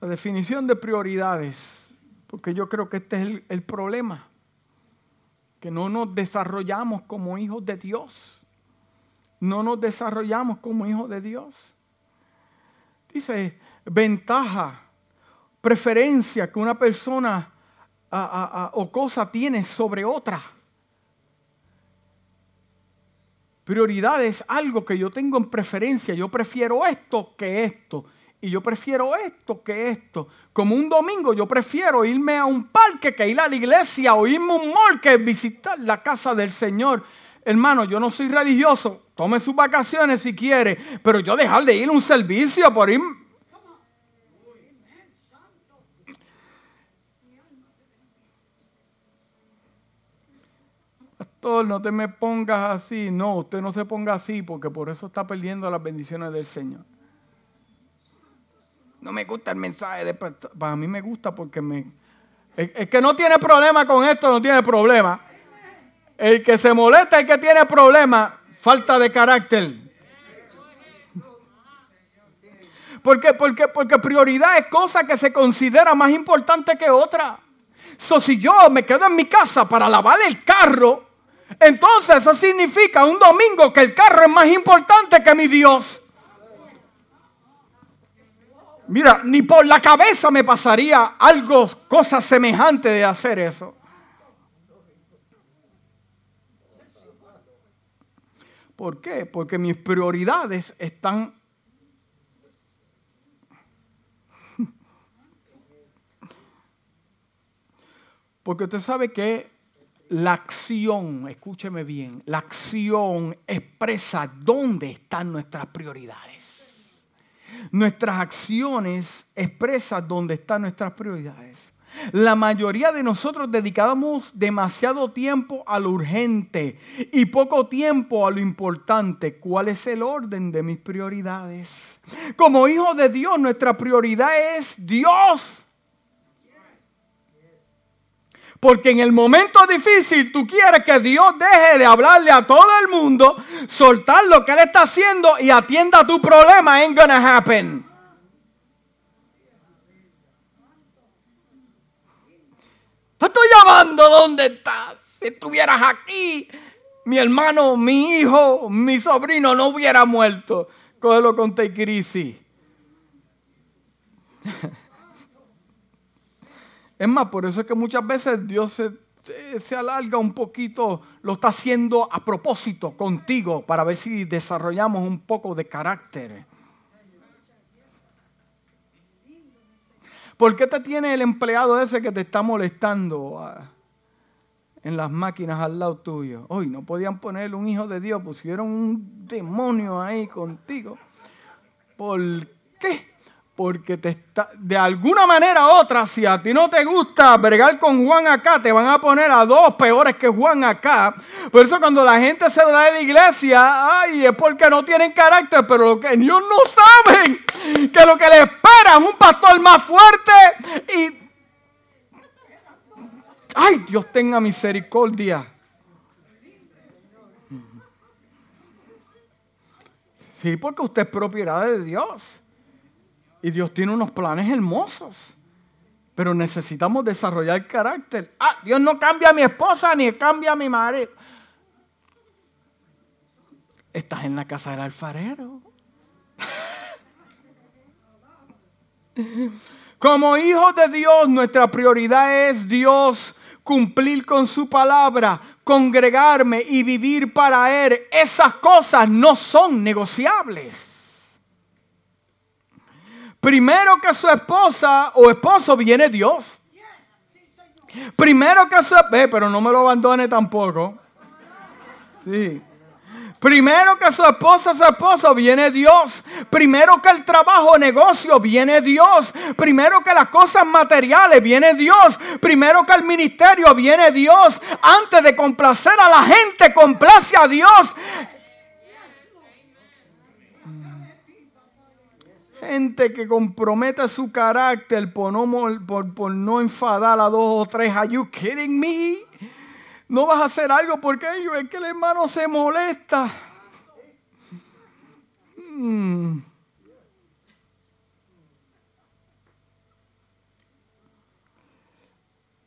La definición de prioridades, porque yo creo que este es el, problema, que no nos desarrollamos como hijos de Dios. No nos desarrollamos como hijos de Dios. Dice, ventaja, preferencia que una persona o cosa tiene sobre otra. Prioridad es algo que yo tengo en preferencia. Yo prefiero esto que esto. Y yo prefiero esto que esto. Como un domingo yo prefiero irme a un parque que ir a la iglesia o irme a un mall que visitar la casa del Señor. Hermano, yo no soy religioso. Tome sus vacaciones si quiere. Pero yo dejar de ir a un servicio por ir. Pastor, no te me pongas así. No, usted no se ponga así porque por eso está perdiendo las bendiciones del Señor. No me gusta el mensaje de Para mí me gusta porque me... Es que no tiene problema con esto, no tiene problema. El que se molesta, el que tiene problemas, falta de carácter. ¿Por qué? Porque, porque prioridad es cosa que se considera más importante que otra. So, si yo me quedo en mi casa para lavar el carro, entonces eso significa un domingo que el carro es más importante que mi Dios. Mira, ni por la cabeza me pasaría algo, cosa semejante de hacer eso. ¿Por qué? Porque mis prioridades están... Porque usted sabe que la acción, escúcheme bien, la acción expresa dónde están nuestras prioridades. Nuestras acciones expresan dónde están nuestras prioridades. La mayoría de nosotros dedicamos demasiado tiempo a lo urgente y poco tiempo a lo importante. ¿Cuál es el orden de mis prioridades? Como hijo de Dios, nuestra prioridad es Dios. Porque en el momento difícil tú quieres que Dios deje de hablarle a todo el mundo, soltar lo que Él está haciendo y atienda tu problema. Ain't gonna happen. Te estoy llamando, ¿dónde estás? Si estuvieras aquí, mi hermano, mi hijo, mi sobrino no hubiera muerto. Cógelo con crisis. Es más, por eso es que muchas veces Dios se, se, alarga un poquito, lo está haciendo a propósito contigo para ver si desarrollamos un poco de carácter. ¿Por qué te tiene el empleado ese que te está molestando ah, en las máquinas al lado tuyo? Hoy no podían poner un hijo de Dios, pusieron un demonio ahí contigo. ¿Por qué? Porque te está, de alguna manera u otra, si a ti no te gusta bregar con Juan acá, te van a poner a dos peores que Juan acá. Por eso cuando la gente se va de la iglesia, ay, es porque no tienen carácter, pero lo que ellos no saben, que lo que les espera es un pastor más fuerte y... Ay, Dios tenga misericordia. Sí, porque usted es propiedad de Dios. Y Dios tiene unos planes hermosos. Pero necesitamos desarrollar carácter. Ah, Dios no cambia a mi esposa ni cambia a mi marido. Estás en la casa del alfarero. Como hijos de Dios, nuestra prioridad es Dios, cumplir con su palabra, congregarme y vivir para Él. Esas cosas no son negociables. Primero que su esposa o esposo viene Dios. Primero que su... Eh, pero no me lo abandone tampoco. Sí. Primero que su esposa, su esposo, viene Dios. Primero que el trabajo, negocio, viene Dios. Primero que las cosas materiales, viene Dios. Primero que el ministerio, viene Dios. Antes de complacer a la gente, complace a Dios. Gente que compromete su carácter por no, por, no enfadar a dos o tres. Are you kidding me? No vas a hacer algo porque es que el hermano se molesta. Hmm.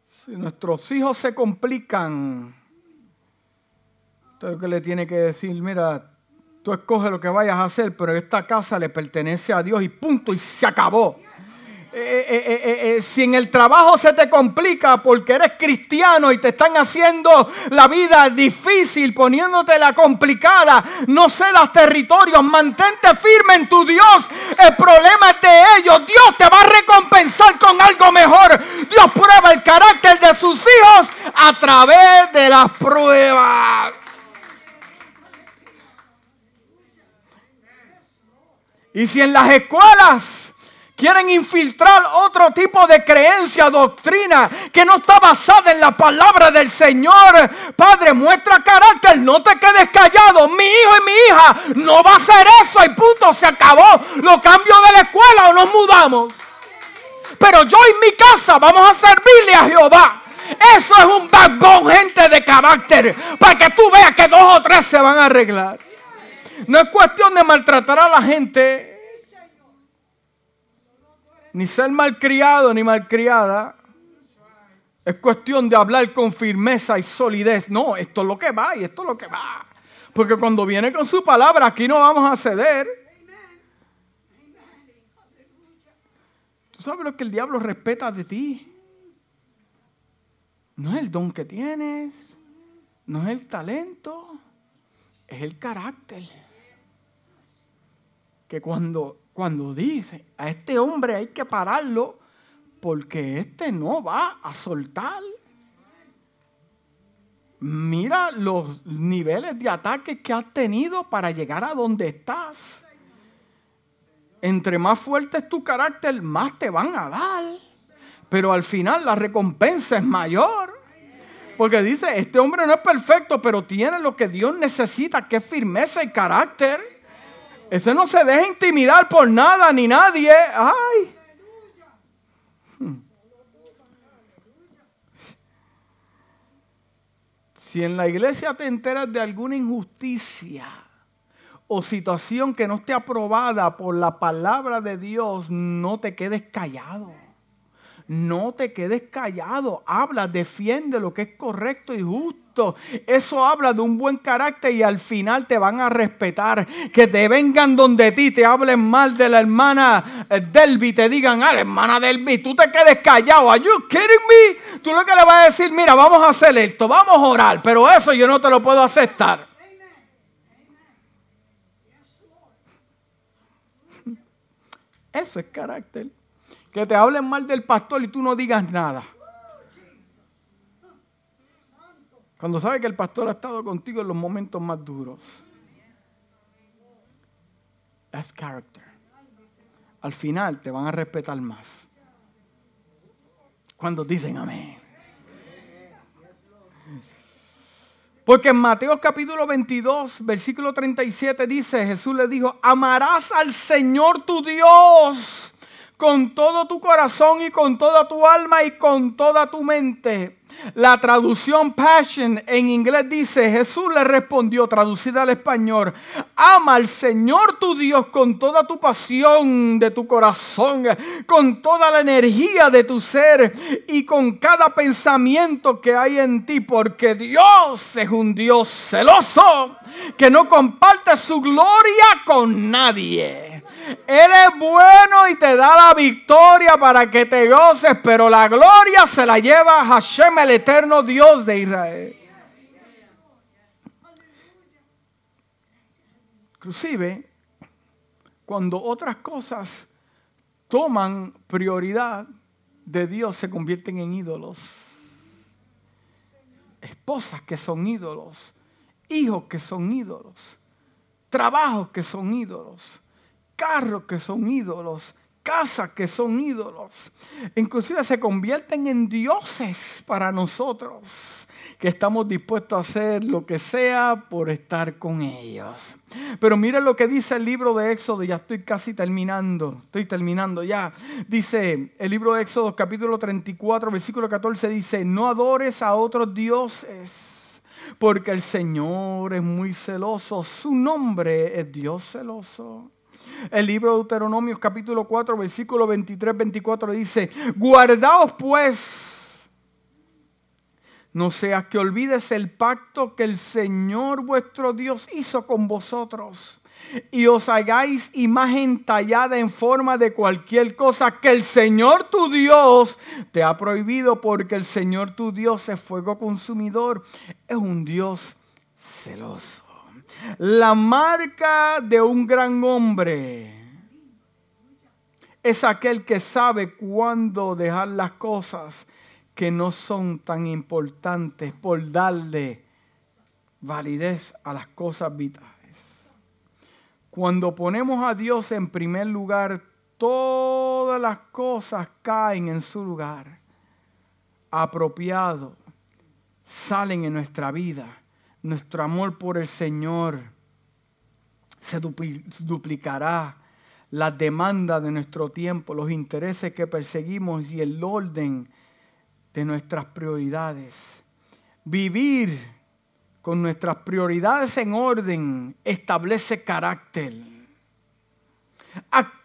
Si nuestros hijos se complican, usted que le tiene que decir, mira, Tú escoges lo que vayas a hacer, pero esta casa le pertenece a Dios y punto, y se acabó. Eh, eh, eh, si en el trabajo se te complica porque eres cristiano y te están haciendo la vida difícil, poniéndote la complicada, no cedas territorios, mantente firme en tu Dios. El problema es de ellos. Dios te va a recompensar con algo mejor. Dios prueba el carácter de sus hijos a través de las pruebas. Y si en las escuelas quieren infiltrar otro tipo de creencia, doctrina que no está basada en la palabra del Señor, Padre, muestra carácter, no te quedes callado. Mi hijo y mi hija no va a hacer eso y punto, se acabó. Lo cambio de la escuela o nos mudamos. Pero yo en mi casa vamos a servirle a Jehová. Eso es un backbone, gente de carácter, para que tú veas que dos o tres se van a arreglar. No es cuestión de maltratar a la gente, ni ser malcriado ni malcriada. Es cuestión de hablar con firmeza y solidez. No, esto es lo que va y esto es lo que va. Porque cuando viene con su palabra, aquí no vamos a ceder. ¿Tú sabes lo que el diablo respeta de ti? No es el don que tienes, no es el talento, es el carácter. Que cuando, cuando dice, a este hombre hay que pararlo porque este no va a soltar. Mira los niveles de ataque que has tenido para llegar a donde estás. Entre más fuerte es tu carácter, más te van a dar. Pero al final la recompensa es mayor. Porque dice, este hombre no es perfecto, pero tiene lo que Dios necesita, que es firmeza y carácter. Ese no se deja intimidar por nada ni nadie. Ay. Hmm. Si en la iglesia te enteras de alguna injusticia o situación que no esté aprobada por la palabra de Dios, no te quedes callado. No te quedes callado. Habla, defiende lo que es correcto y justo. Eso habla de un buen carácter y al final te van a respetar. Que te vengan donde ti, te hablen mal de la hermana eh, Delby, te digan, ah, la hermana Delby, tú te quedes callado. ¿Are you kidding me? Tú lo que le vas a decir, mira, vamos a hacer esto, vamos a orar, pero eso yo no te lo puedo aceptar. Eso es carácter. Que te hablen mal del pastor y tú no digas nada. Cuando sabes que el pastor ha estado contigo en los momentos más duros. That's character. Al final te van a respetar más. Cuando dicen amén. Porque en Mateo capítulo 22, versículo 37 dice, Jesús le dijo, amarás al Señor tu Dios con todo tu corazón y con toda tu alma y con toda tu mente. La traducción Passion en inglés dice, Jesús le respondió, traducida al español, ama al Señor tu Dios con toda tu pasión de tu corazón, con toda la energía de tu ser y con cada pensamiento que hay en ti, porque Dios es un Dios celoso que no comparte su gloria con nadie. Él es bueno y te da la victoria para que te goces, pero la gloria se la lleva Hashem, el eterno Dios de Israel. Inclusive, cuando otras cosas toman prioridad de Dios, se convierten en ídolos. Esposas que son ídolos, hijos que son ídolos, trabajos que son ídolos carros que son ídolos, casas que son ídolos. Inclusive se convierten en dioses para nosotros, que estamos dispuestos a hacer lo que sea por estar con ellos. Pero miren lo que dice el libro de Éxodo, ya estoy casi terminando, estoy terminando ya. Dice el libro de Éxodo capítulo 34, versículo 14, dice, no adores a otros dioses, porque el Señor es muy celoso, su nombre es Dios celoso. El libro de Deuteronomios capítulo 4 versículo 23, 24 dice, guardaos pues, no seas que olvides el pacto que el Señor vuestro Dios hizo con vosotros y os hagáis imagen tallada en forma de cualquier cosa que el Señor tu Dios te ha prohibido porque el Señor tu Dios es fuego consumidor, es un Dios celoso. La marca de un gran hombre es aquel que sabe cuándo dejar las cosas que no son tan importantes por darle validez a las cosas vitales. Cuando ponemos a Dios en primer lugar, todas las cosas caen en su lugar, apropiado, salen en nuestra vida. Nuestro amor por el Señor se duplicará. La demanda de nuestro tiempo, los intereses que perseguimos y el orden de nuestras prioridades. Vivir con nuestras prioridades en orden establece carácter.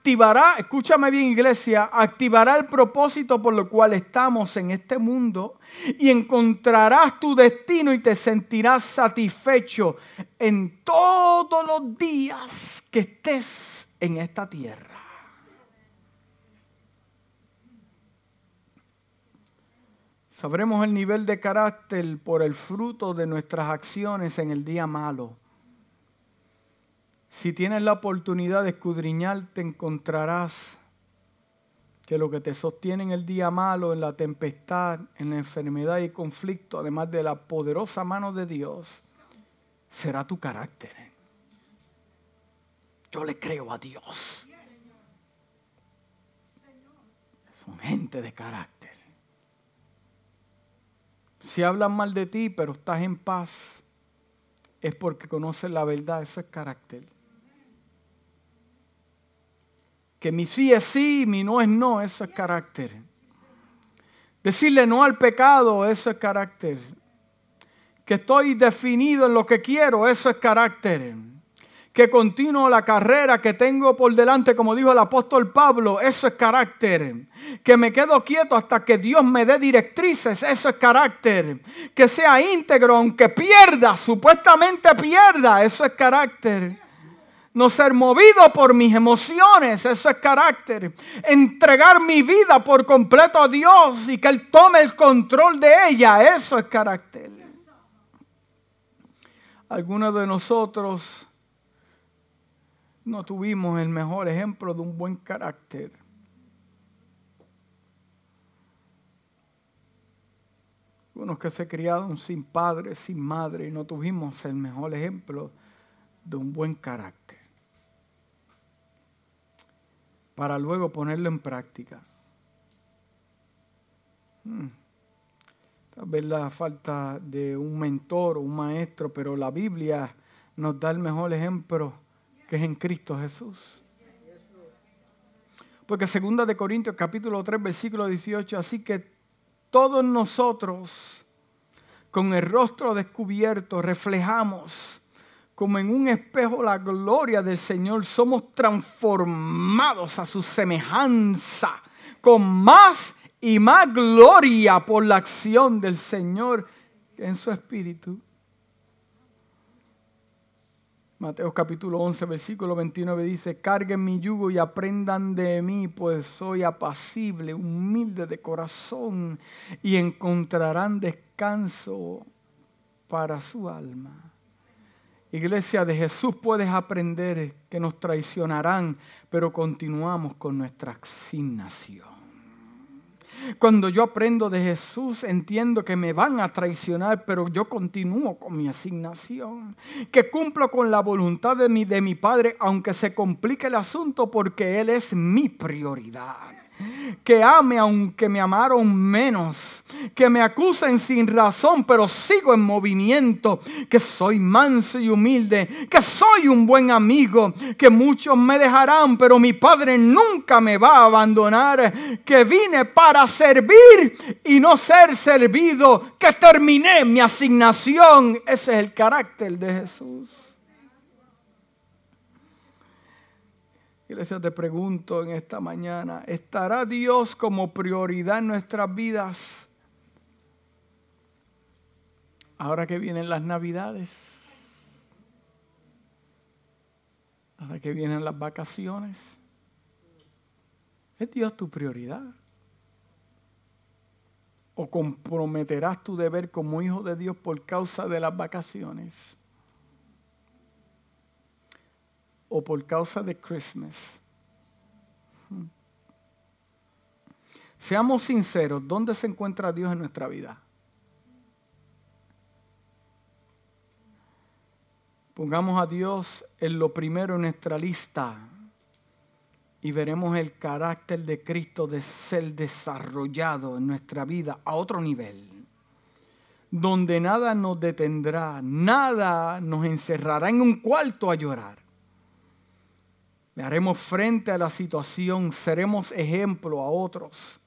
Activará, escúchame bien iglesia, activará el propósito por lo cual estamos en este mundo y encontrarás tu destino y te sentirás satisfecho en todos los días que estés en esta tierra. Sabremos el nivel de carácter por el fruto de nuestras acciones en el día malo. Si tienes la oportunidad de escudriñar, te encontrarás que lo que te sostiene en el día malo, en la tempestad, en la enfermedad y conflicto, además de la poderosa mano de Dios, será tu carácter. Yo le creo a Dios. Son gente de carácter. Si hablan mal de ti, pero estás en paz, es porque conoces la verdad, eso es carácter. Que mi sí es sí, mi no es no, eso es carácter. Decirle no al pecado, eso es carácter. Que estoy definido en lo que quiero, eso es carácter que continúo la carrera que tengo por delante, como dijo el apóstol Pablo, eso es carácter. Que me quedo quieto hasta que Dios me dé directrices, eso es carácter. Que sea íntegro, aunque pierda, supuestamente pierda, eso es carácter. No ser movido por mis emociones, eso es carácter. Entregar mi vida por completo a Dios y que Él tome el control de ella, eso es carácter. Algunos de nosotros no tuvimos el mejor ejemplo de un buen carácter. Unos que se criaron sin padre, sin madre, y no tuvimos el mejor ejemplo de un buen carácter. Para luego ponerlo en práctica. Hmm. Tal vez la falta de un mentor o un maestro, pero la Biblia nos da el mejor ejemplo que es en Cristo Jesús. Porque segunda de Corintios capítulo 3 versículo 18, así que todos nosotros con el rostro descubierto reflejamos como en un espejo la gloria del Señor, somos transformados a su semejanza con más y más gloria por la acción del Señor en su espíritu. Mateo capítulo 11, versículo 29 dice, carguen mi yugo y aprendan de mí, pues soy apacible, humilde de corazón, y encontrarán descanso para su alma. Iglesia de Jesús, puedes aprender que nos traicionarán, pero continuamos con nuestra asignación. Cuando yo aprendo de Jesús, entiendo que me van a traicionar, pero yo continúo con mi asignación. Que cumplo con la voluntad de mi, de mi Padre, aunque se complique el asunto, porque Él es mi prioridad que ame aunque me amaron menos, que me acusen sin razón, pero sigo en movimiento, que soy manso y humilde, que soy un buen amigo, que muchos me dejarán, pero mi Padre nunca me va a abandonar, que vine para servir y no ser servido, que terminé mi asignación. Ese es el carácter de Jesús. Iglesia, te pregunto en esta mañana, ¿estará Dios como prioridad en nuestras vidas? Ahora que vienen las navidades, ahora que vienen las vacaciones, ¿es Dios tu prioridad? ¿O comprometerás tu deber como hijo de Dios por causa de las vacaciones? O por causa de Christmas. Seamos sinceros, ¿dónde se encuentra Dios en nuestra vida? Pongamos a Dios en lo primero en nuestra lista y veremos el carácter de Cristo de ser desarrollado en nuestra vida a otro nivel, donde nada nos detendrá, nada nos encerrará en un cuarto a llorar. Le haremos frente a la situación, seremos ejemplo a otros.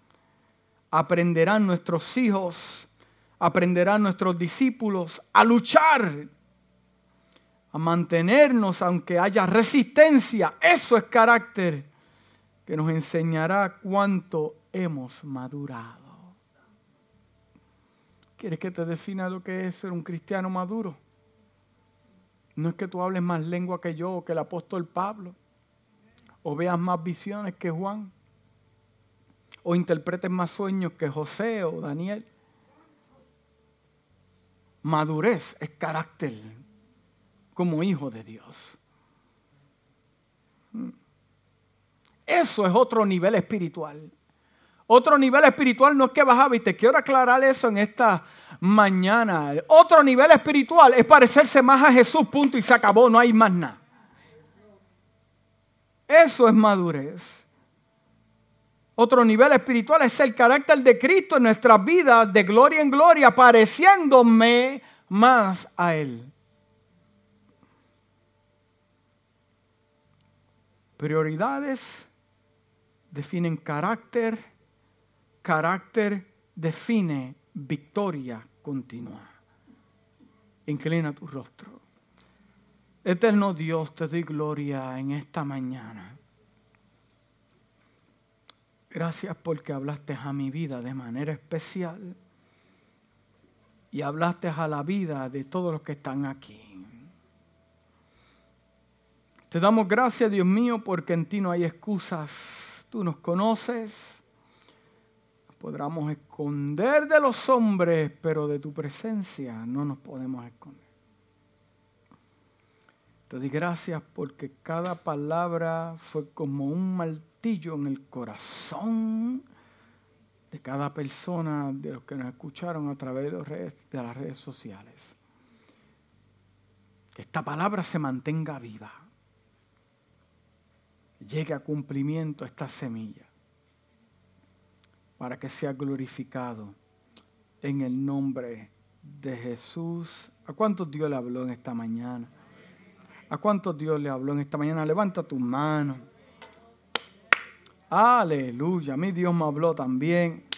Aprenderán nuestros hijos, aprenderán nuestros discípulos a luchar a mantenernos aunque haya resistencia. Eso es carácter que nos enseñará cuánto hemos madurado. ¿Quieres que te defina lo que es ser un cristiano maduro? No es que tú hables más lengua que yo o que el apóstol Pablo, o veas más visiones que Juan, o interpretes más sueños que José o Daniel. Madurez es carácter como hijo de Dios. Eso es otro nivel espiritual. Otro nivel espiritual no es que bajaba y te quiero aclarar eso en esta mañana. Otro nivel espiritual es parecerse más a Jesús, punto, y se acabó, no hay más nada. Eso es madurez. Otro nivel espiritual es el carácter de Cristo en nuestras vidas, de gloria en gloria, pareciéndome más a Él. Prioridades definen carácter, carácter define victoria continua. Inclina tu rostro. Eterno Dios, te doy gloria en esta mañana. Gracias porque hablaste a mi vida de manera especial y hablaste a la vida de todos los que están aquí. Te damos gracias, Dios mío, porque en ti no hay excusas. Tú nos conoces. Nos podremos esconder de los hombres, pero de tu presencia no nos podemos esconder. Te doy gracias porque cada palabra fue como un martillo en el corazón de cada persona, de los que nos escucharon a través de, de las redes sociales. Que esta palabra se mantenga viva llegue a cumplimiento esta semilla, para que sea glorificado en el nombre de Jesús. ¿A cuántos Dios le habló en esta mañana? ¿A cuántos Dios le habló en esta mañana? Levanta tu mano. Aleluya, mí Dios me habló también.